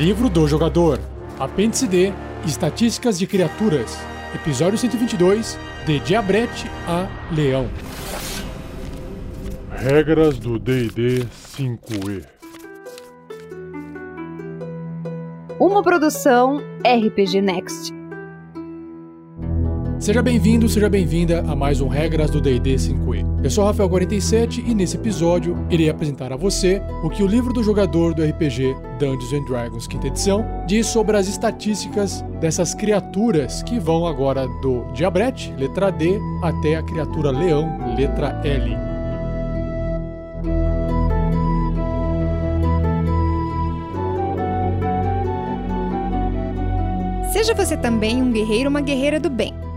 Livro do Jogador, Apêndice D, Estatísticas de Criaturas, Episódio 122, De Diabrete a Leão. Regras do D&D 5e. Uma produção RPG Next. Seja bem-vindo, seja bem-vinda a mais um Regras do D&D 5e. Eu sou Rafael47 e nesse episódio irei apresentar a você o que o livro do jogador do RPG Dungeons and Dragons quinta edição diz sobre as estatísticas dessas criaturas que vão agora do Diabrete, letra D, até a criatura Leão, letra L. Seja você também um guerreiro ou uma guerreira do bem.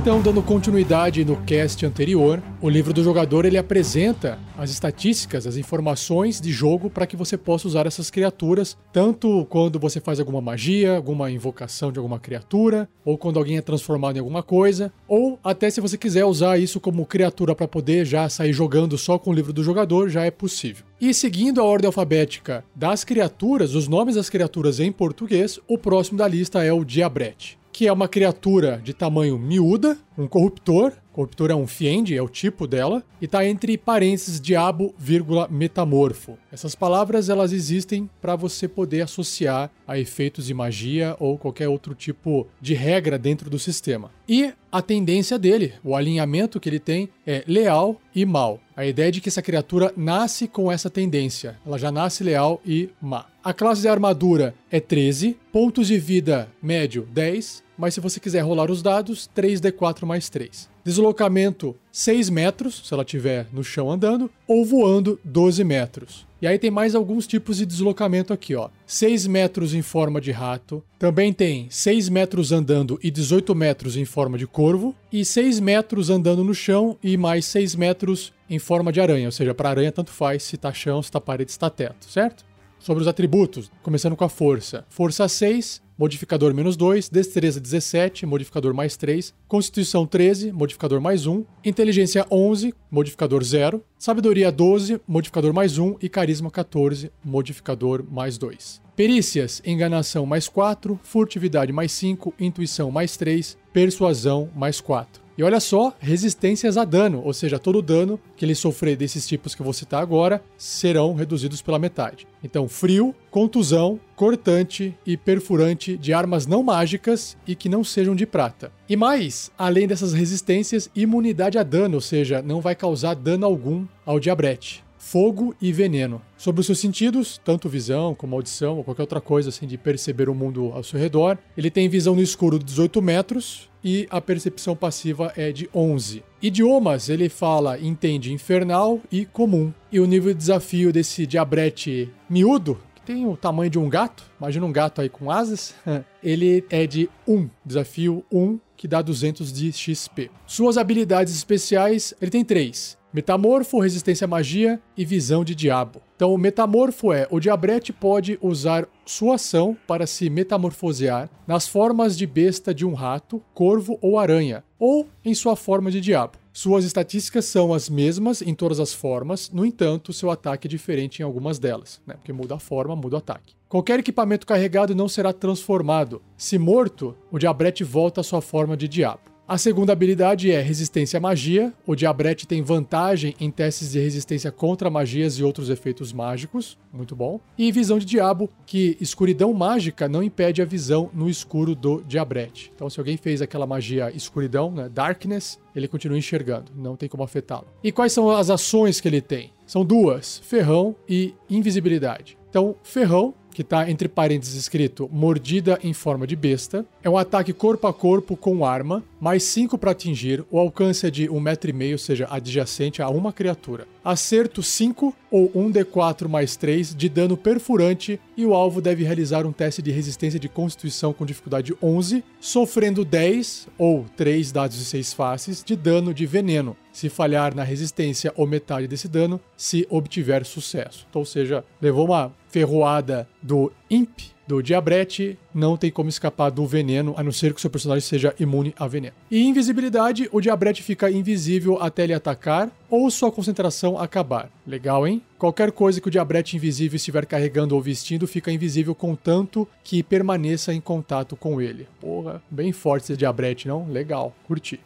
Então, dando continuidade no cast anterior, o livro do jogador ele apresenta as estatísticas, as informações de jogo para que você possa usar essas criaturas, tanto quando você faz alguma magia, alguma invocação de alguma criatura, ou quando alguém é transformado em alguma coisa, ou até se você quiser usar isso como criatura para poder já sair jogando só com o livro do jogador, já é possível. E seguindo a ordem alfabética das criaturas, os nomes das criaturas em português, o próximo da lista é o Diabrete que é uma criatura de tamanho miúda, um corruptor. Corruptor é um fiend, é o tipo dela, e tá entre parênteses diabo, vírgula, metamorfo. Essas palavras elas existem para você poder associar a efeitos de magia ou qualquer outro tipo de regra dentro do sistema. E a tendência dele, o alinhamento que ele tem é leal e mal. A ideia é de que essa criatura nasce com essa tendência. Ela já nasce leal e má. A classe de armadura é 13, pontos de vida médio 10, mas se você quiser rolar os dados, 3d4 mais 3. Deslocamento 6 metros, se ela estiver no chão andando, ou voando 12 metros. E aí tem mais alguns tipos de deslocamento aqui, ó. 6 metros em forma de rato, também tem 6 metros andando e 18 metros em forma de corvo, e 6 metros andando no chão e mais 6 metros em forma de aranha, ou seja, para aranha tanto faz se tá chão, se tá parede, se tá teto, certo? Sobre os atributos, começando com a força. Força 6, modificador menos 2, destreza 17, modificador mais 3, constituição 13, modificador mais 1, inteligência 11, modificador 0, sabedoria 12, modificador mais 1 e carisma 14, modificador mais 2. Perícias, enganação mais 4, furtividade mais 5, intuição mais 3, persuasão mais 4. E olha só, resistências a dano, ou seja, todo o dano que ele sofrer desses tipos que eu vou citar agora serão reduzidos pela metade. Então, frio, contusão, cortante e perfurante de armas não mágicas e que não sejam de prata. E mais, além dessas resistências, imunidade a dano, ou seja, não vai causar dano algum ao diabrete fogo e veneno. Sobre os seus sentidos, tanto visão como audição ou qualquer outra coisa assim de perceber o mundo ao seu redor, ele tem visão no escuro de 18 metros e a percepção passiva é de 11. Idiomas, ele fala, entende infernal e comum. E o nível de desafio desse diabrete miúdo, que tem o tamanho de um gato, imagina um gato aí com asas, ele é de 1, desafio 1, que dá 200 de XP. Suas habilidades especiais, ele tem 3. Metamorfo, resistência à magia e visão de diabo. Então, o metamorfo é: o diabrete pode usar sua ação para se metamorfosear nas formas de besta de um rato, corvo ou aranha, ou em sua forma de diabo. Suas estatísticas são as mesmas em todas as formas, no entanto, seu ataque é diferente em algumas delas, né? porque muda a forma, muda o ataque. Qualquer equipamento carregado não será transformado. Se morto, o diabrete volta à sua forma de diabo. A segunda habilidade é resistência à magia. O Diabrete tem vantagem em testes de resistência contra magias e outros efeitos mágicos. Muito bom. E visão de diabo, que escuridão mágica não impede a visão no escuro do Diabrete. Então, se alguém fez aquela magia escuridão, né, darkness, ele continua enxergando, não tem como afetá-lo. E quais são as ações que ele tem? São duas: ferrão e invisibilidade. Então, ferrão que está entre parênteses escrito mordida em forma de besta. É um ataque corpo a corpo com arma, mais 5 para atingir. O alcance é de 1,5 um ou seja, adjacente a uma criatura. Acerto 5 ou 1d4 mais 3 de dano perfurante e o alvo deve realizar um teste de resistência de constituição com dificuldade 11, sofrendo 10 ou 3 dados de 6 faces de dano de veneno, se falhar na resistência ou metade desse dano, se obtiver sucesso. Então, ou seja, levou uma ferroada do Imp do Diabrete, não tem como escapar do veneno, a não ser que seu personagem seja imune a veneno. E invisibilidade, o Diabrete fica invisível até ele atacar ou sua concentração acabar. Legal, hein? Qualquer coisa que o Diabrete invisível estiver carregando ou vestindo fica invisível contanto que permaneça em contato com ele. Porra, bem forte esse Diabrete, não? Legal, curti.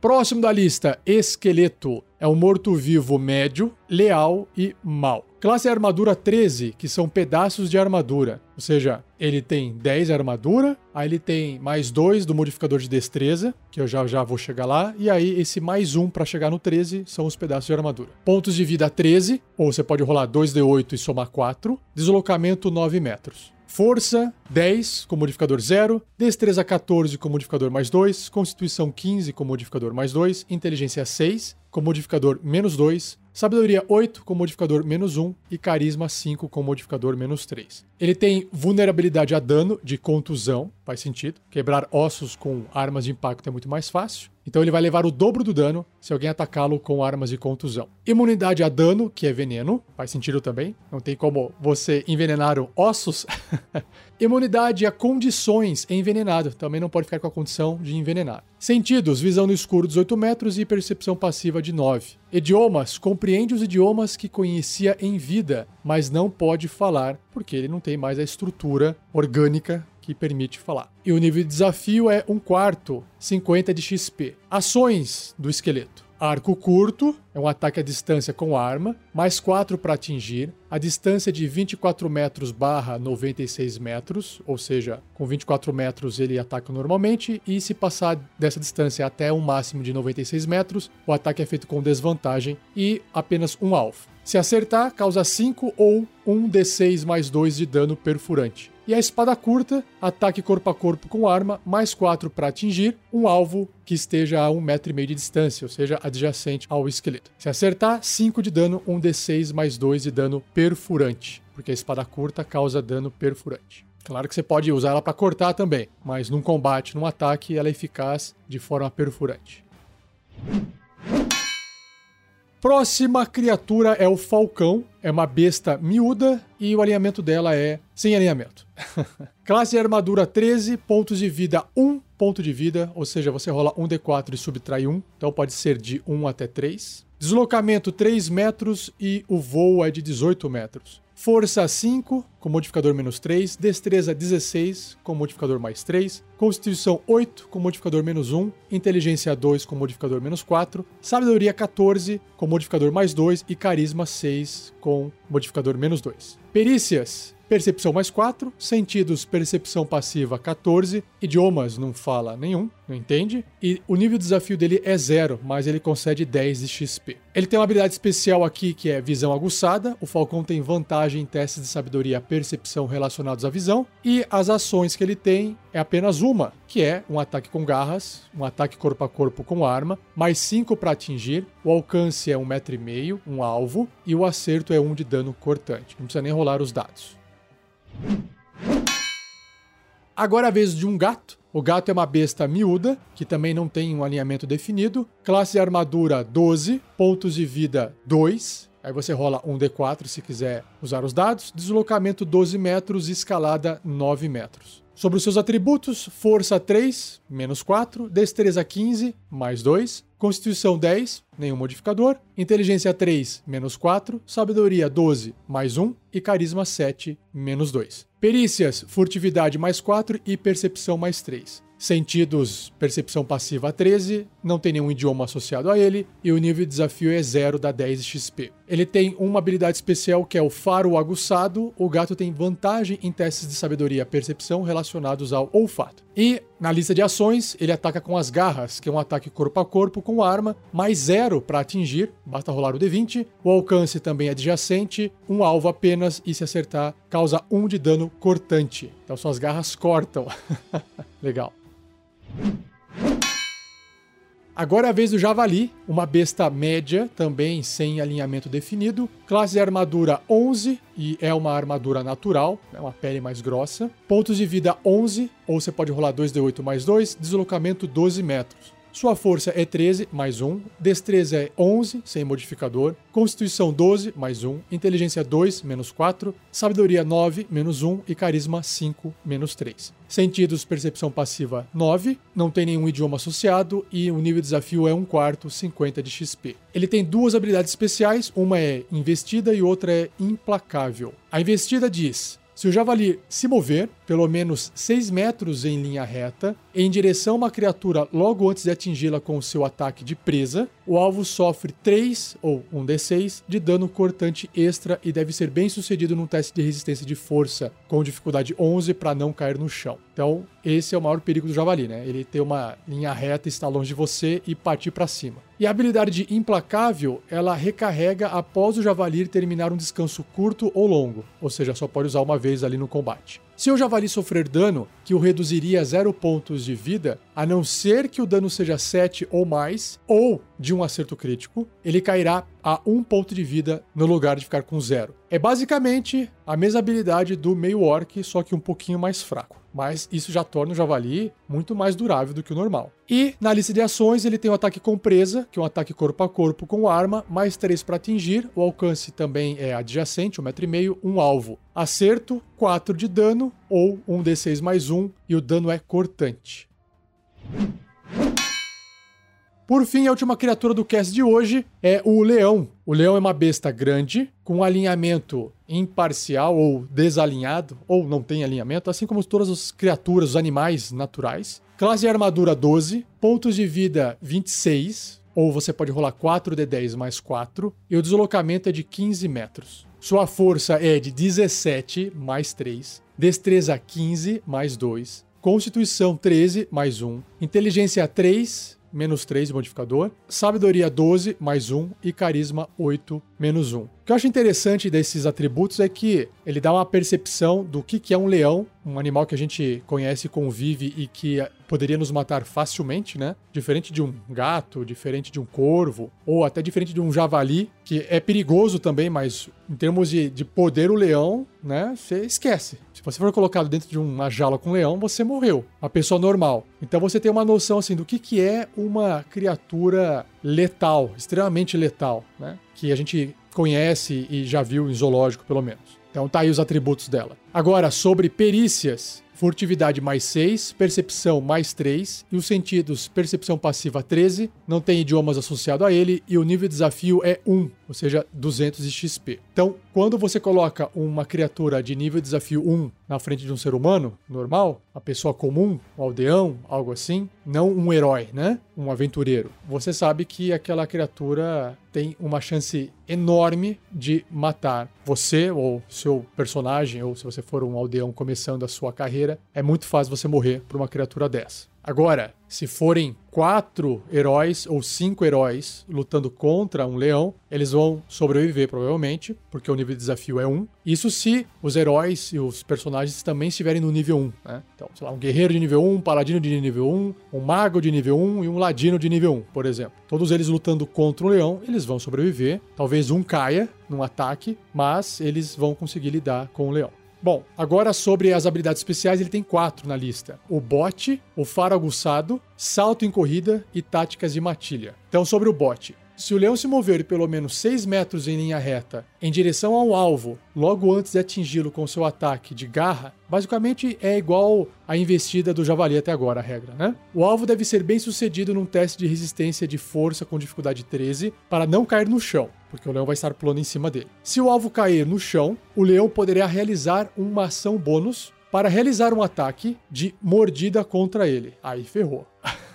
Próximo da lista, Esqueleto. É um morto-vivo médio, leal e mau. Classe armadura 13, que são pedaços de armadura. Ou seja, ele tem 10 armadura, aí ele tem mais 2 do modificador de destreza, que eu já já vou chegar lá, e aí esse mais 1 para chegar no 13 são os pedaços de armadura. Pontos de vida 13, ou você pode rolar 2d8 e somar 4. Deslocamento 9 metros. Força 10 com modificador 0, Destreza 14 com modificador mais 2, Constituição 15 com modificador mais 2, Inteligência 6 com modificador menos 2, Sabedoria 8 com modificador menos 1 e Carisma 5 com modificador menos 3. Ele tem vulnerabilidade a dano de contusão, faz sentido. Quebrar ossos com armas de impacto é muito mais fácil. Então ele vai levar o dobro do dano se alguém atacá-lo com armas de contusão. Imunidade a dano, que é veneno, faz sentido também. Não tem como você envenenar ossos. Imunidade a condições envenenado, também não pode ficar com a condição de envenenar. Sentidos, visão no escuro 18 metros e percepção passiva de 9. Idiomas, compreende os idiomas que conhecia em vida, mas não pode falar, porque ele não tem mais a estrutura orgânica que permite falar. E o nível de desafio é um quarto, 50 de XP. Ações do esqueleto. Arco curto, é um ataque à distância com arma, mais 4 para atingir. A distância de 24 metros barra 96 metros, ou seja, com 24 metros ele ataca normalmente, e se passar dessa distância até um máximo de 96 metros, o ataque é feito com desvantagem e apenas um alvo. Se acertar, causa 5 ou 1 d6 mais 2 de dano perfurante. E a espada curta, ataque corpo a corpo com arma, mais 4 para atingir um alvo que esteja a 1,5 metro e meio de distância, ou seja, adjacente ao esqueleto. Se acertar, 5 de dano, 1 d6 mais 2 de dano perfurante, porque a espada curta causa dano perfurante. Claro que você pode usar ela para cortar também, mas num combate, num ataque, ela é eficaz de forma perfurante. Próxima criatura é o Falcão. É uma besta miúda e o alinhamento dela é sem alinhamento. Classe armadura 13, pontos de vida 1 ponto de vida, ou seja, você rola 1d4 e subtrai 1, então pode ser de 1 até 3. Deslocamento 3 metros e o voo é de 18 metros. Força 5, com modificador menos 3. Destreza 16, com modificador mais 3. Constituição 8, com modificador menos 1. Inteligência 2, com modificador menos 4. Sabedoria 14, com modificador mais 2. E Carisma 6, com modificador menos 2. Perícias Percepção mais 4, sentidos, percepção passiva 14, idiomas não fala nenhum, não entende? E o nível de desafio dele é zero, mas ele concede 10 de XP. Ele tem uma habilidade especial aqui que é visão aguçada. O Falcão tem vantagem em testes de sabedoria percepção relacionados à visão. E as ações que ele tem é apenas uma, que é um ataque com garras, um ataque corpo a corpo com arma, mais 5 para atingir. O alcance é 1,5 um metro, e meio, um alvo, e o acerto é 1 um de dano cortante. Não precisa nem rolar os dados. Agora é a vez de um gato. O gato é uma besta miúda, que também não tem um alinhamento definido. Classe de armadura 12, pontos de vida 2. Aí você rola um D4 se quiser usar os dados. Deslocamento 12 metros escalada 9 metros. Sobre os seus atributos, força 3, menos 4, destreza 15, mais 2, constituição 10, nenhum modificador, inteligência 3, menos 4, sabedoria 12, mais 1 e carisma 7, menos 2. Perícias, furtividade mais 4 e percepção mais 3. Sentidos, percepção passiva 13, não tem nenhum idioma associado a ele, e o nível de desafio é 0 da 10 XP. Ele tem uma habilidade especial que é o faro aguçado. O gato tem vantagem em testes de sabedoria e percepção relacionados ao olfato. E na lista de ações, ele ataca com as garras, que é um ataque corpo a corpo com arma, mais 0 para atingir, basta rolar o D20. O alcance também é adjacente, um alvo apenas, e se acertar, causa 1 um de dano cortante. Então suas garras cortam. Legal. Agora é a vez do javali, uma besta média, também sem alinhamento definido. Classe de armadura 11 e é uma armadura natural, é uma pele mais grossa. Pontos de vida 11, ou você pode rolar 2d8 mais 2, deslocamento 12 metros. Sua força é 13, mais 1. Destreza é 11, sem modificador. Constituição 12, mais 1. Inteligência 2, menos 4. Sabedoria 9, menos 1. E carisma 5, menos 3. Sentidos, percepção passiva 9. Não tem nenhum idioma associado. E o nível de desafio é 1 quarto, 50 de XP. Ele tem duas habilidades especiais. Uma é investida e outra é implacável. A investida diz: se o javali se mover pelo menos 6 metros em linha reta em direção a uma criatura logo antes de atingi-la com o seu ataque de presa, o alvo sofre 3 ou 1 d6 de dano cortante extra e deve ser bem sucedido num teste de resistência de força com dificuldade 11 para não cair no chão. Então, esse é o maior perigo do javali, né? Ele ter uma linha reta, estar longe de você e partir para cima. E a habilidade de implacável, ela recarrega após o javali terminar um descanso curto ou longo, ou seja, só pode usar uma vez ali no combate. Se o javali sofrer dano, que o reduziria a 0 pontos de vida, a não ser que o dano seja 7 ou mais, ou de um acerto crítico, ele cairá a 1 ponto de vida no lugar de ficar com 0. É basicamente a mesma habilidade do meio orc, só que um pouquinho mais fraco mas isso já torna o javali muito mais durável do que o normal. E na lista de ações ele tem o ataque com presa, que é um ataque corpo a corpo com arma, mais 3 para atingir, o alcance também é adjacente, 1,5m, um, um alvo. Acerto, 4 de dano, ou 1 d6 mais 1, e o dano é cortante. Por fim, a última criatura do cast de hoje é o leão. O leão é uma besta grande, com um alinhamento imparcial ou desalinhado, ou não tem alinhamento, assim como todas as criaturas, os animais naturais. Classe de armadura 12, pontos de vida 26, ou você pode rolar 4d10 mais 4, e o deslocamento é de 15 metros. Sua força é de 17 mais 3, destreza 15 mais 2, constituição 13 mais 1, inteligência 3 menos 3 de modificador, sabedoria 12, mais 1 e carisma 8, menos 1. Que eu acho interessante desses atributos é que ele dá uma percepção do que, que é um leão, um animal que a gente conhece, convive e que poderia nos matar facilmente, né? Diferente de um gato, diferente de um corvo, ou até diferente de um javali, que é perigoso também, mas em termos de, de poder, o leão, né? Você esquece. Se você for colocado dentro de uma jaula com um leão, você morreu. Uma pessoa normal. Então você tem uma noção assim do que, que é uma criatura letal, extremamente letal, né? Que a gente conhece e já viu em zoológico, pelo menos. Então tá aí os atributos dela. Agora, sobre perícias, furtividade mais 6, percepção mais 3 e os sentidos percepção passiva 13, não tem idiomas associado a ele e o nível de desafio é 1, ou seja, 200 de XP. Então, quando você coloca uma criatura de nível de desafio 1 na frente de um ser humano normal, uma pessoa comum, um aldeão, algo assim, não um herói, né? Um aventureiro. Você sabe que aquela criatura tem uma chance enorme de matar você ou seu personagem, ou se você for um aldeão começando a sua carreira, é muito fácil você morrer por uma criatura dessa. Agora, se forem quatro heróis ou cinco heróis lutando contra um leão, eles vão sobreviver provavelmente, porque o nível de desafio é um. Isso se os heróis e os personagens também estiverem no nível 1, né? Então, sei lá, um guerreiro de nível 1, um paladino de nível 1, um mago de nível 1 e um ladino de nível 1, por exemplo. Todos eles lutando contra um leão, eles vão sobreviver. Talvez um caia num ataque, mas eles vão conseguir lidar com o leão. Bom, agora sobre as habilidades especiais, ele tem quatro na lista: o bote, o faro aguçado, salto em corrida e táticas de matilha. Então, sobre o bote. Se o leão se mover pelo menos 6 metros em linha reta em direção ao alvo, logo antes de atingi-lo com seu ataque de garra, basicamente é igual a investida do javali até agora, a regra, né? O alvo deve ser bem sucedido num teste de resistência de força com dificuldade 13 para não cair no chão, porque o leão vai estar pulando em cima dele. Se o alvo cair no chão, o leão poderá realizar uma ação bônus para realizar um ataque de mordida contra ele. Aí ferrou.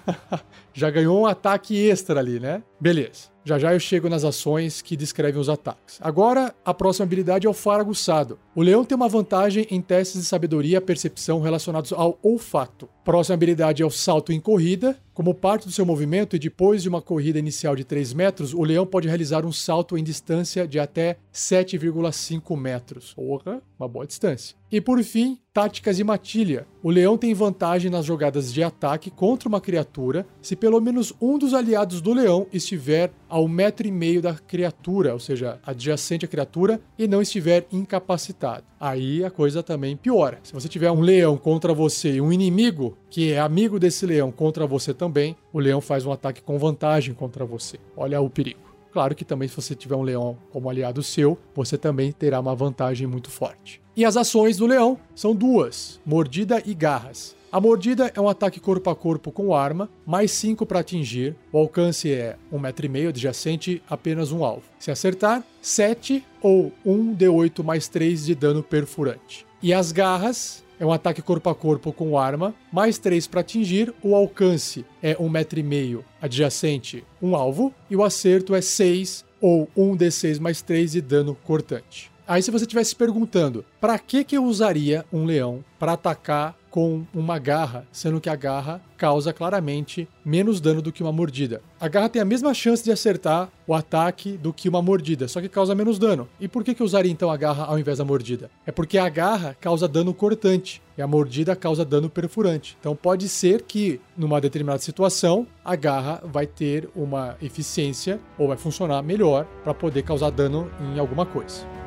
Já ganhou um ataque extra ali, né? Beleza. Já já eu chego nas ações que descrevem os ataques. Agora, a próxima habilidade é o faro aguçado. O leão tem uma vantagem em testes de sabedoria e percepção relacionados ao olfato. Próxima habilidade é o salto em corrida. Como parte do seu movimento e depois de uma corrida inicial de 3 metros, o leão pode realizar um salto em distância de até 7,5 metros. Porra, uma boa distância. E por fim, táticas de matilha. O leão tem vantagem nas jogadas de ataque contra uma criatura se pelo menos um dos aliados do leão estiver a um metro e meio da criatura, ou seja, adjacente à criatura, e não estiver incapacitado. Aí a coisa também piora. Se você tiver um leão contra você e um inimigo que é amigo desse leão contra você também, o leão faz um ataque com vantagem contra você. Olha o perigo. Claro que também, se você tiver um leão como aliado seu, você também terá uma vantagem muito forte. E as ações do leão são duas: mordida e garras. A mordida é um ataque corpo a corpo com arma, mais 5 para atingir. O alcance é 1,5 m adjacente, apenas um alvo. Se acertar, 7 ou 1 D8 mais 3 de dano perfurante. E as garras é um ataque corpo a corpo com arma, mais 3 para atingir, o alcance é 1,5m adjacente, um alvo, e o acerto é 6 ou 1d6 mais 3 de dano cortante. Aí se você estivesse se perguntando, para que que eu usaria um leão para atacar com uma garra, sendo que a garra causa claramente menos dano do que uma mordida. A garra tem a mesma chance de acertar o ataque do que uma mordida, só que causa menos dano. E por que, que eu usaria então a garra ao invés da mordida? É porque a garra causa dano cortante e a mordida causa dano perfurante. Então pode ser que numa determinada situação a garra vai ter uma eficiência ou vai funcionar melhor para poder causar dano em alguma coisa.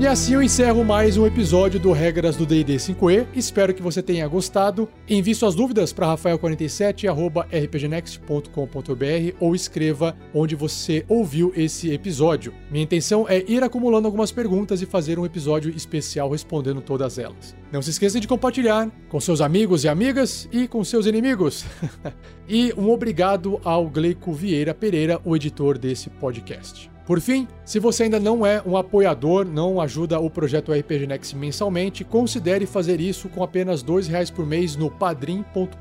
E assim eu encerro mais um episódio do Regras do D&D 5e. Espero que você tenha gostado. Envie suas dúvidas para rafael47@rpgnext.com.br ou escreva onde você ouviu esse episódio. Minha intenção é ir acumulando algumas perguntas e fazer um episódio especial respondendo todas elas. Não se esqueça de compartilhar com seus amigos e amigas e com seus inimigos. e um obrigado ao Gleico Vieira Pereira, o editor desse podcast. Por fim, se você ainda não é um apoiador, não ajuda o projeto RPG Next mensalmente, considere fazer isso com apenas R$ reais por mês no padrim.com.br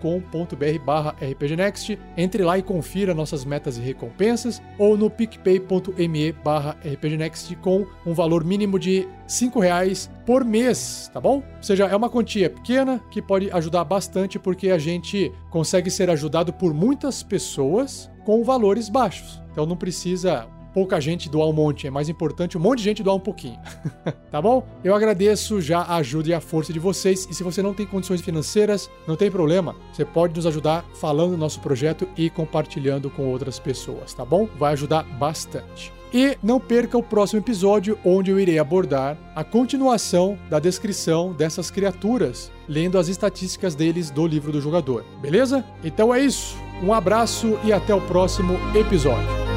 rpgnext. Entre lá e confira nossas metas e recompensas, ou no picpay.me rpgnext com um valor mínimo de R$ reais por mês, tá bom? Ou seja, é uma quantia pequena que pode ajudar bastante porque a gente consegue ser ajudado por muitas pessoas com valores baixos. Então não precisa pouca gente doar um monte, é mais importante um monte de gente doar um pouquinho. tá bom? Eu agradeço já a ajuda e a força de vocês. E se você não tem condições financeiras, não tem problema. Você pode nos ajudar falando do nosso projeto e compartilhando com outras pessoas, tá bom? Vai ajudar bastante. E não perca o próximo episódio, onde eu irei abordar a continuação da descrição dessas criaturas, lendo as estatísticas deles do livro do jogador. Beleza? Então é isso. Um abraço e até o próximo episódio.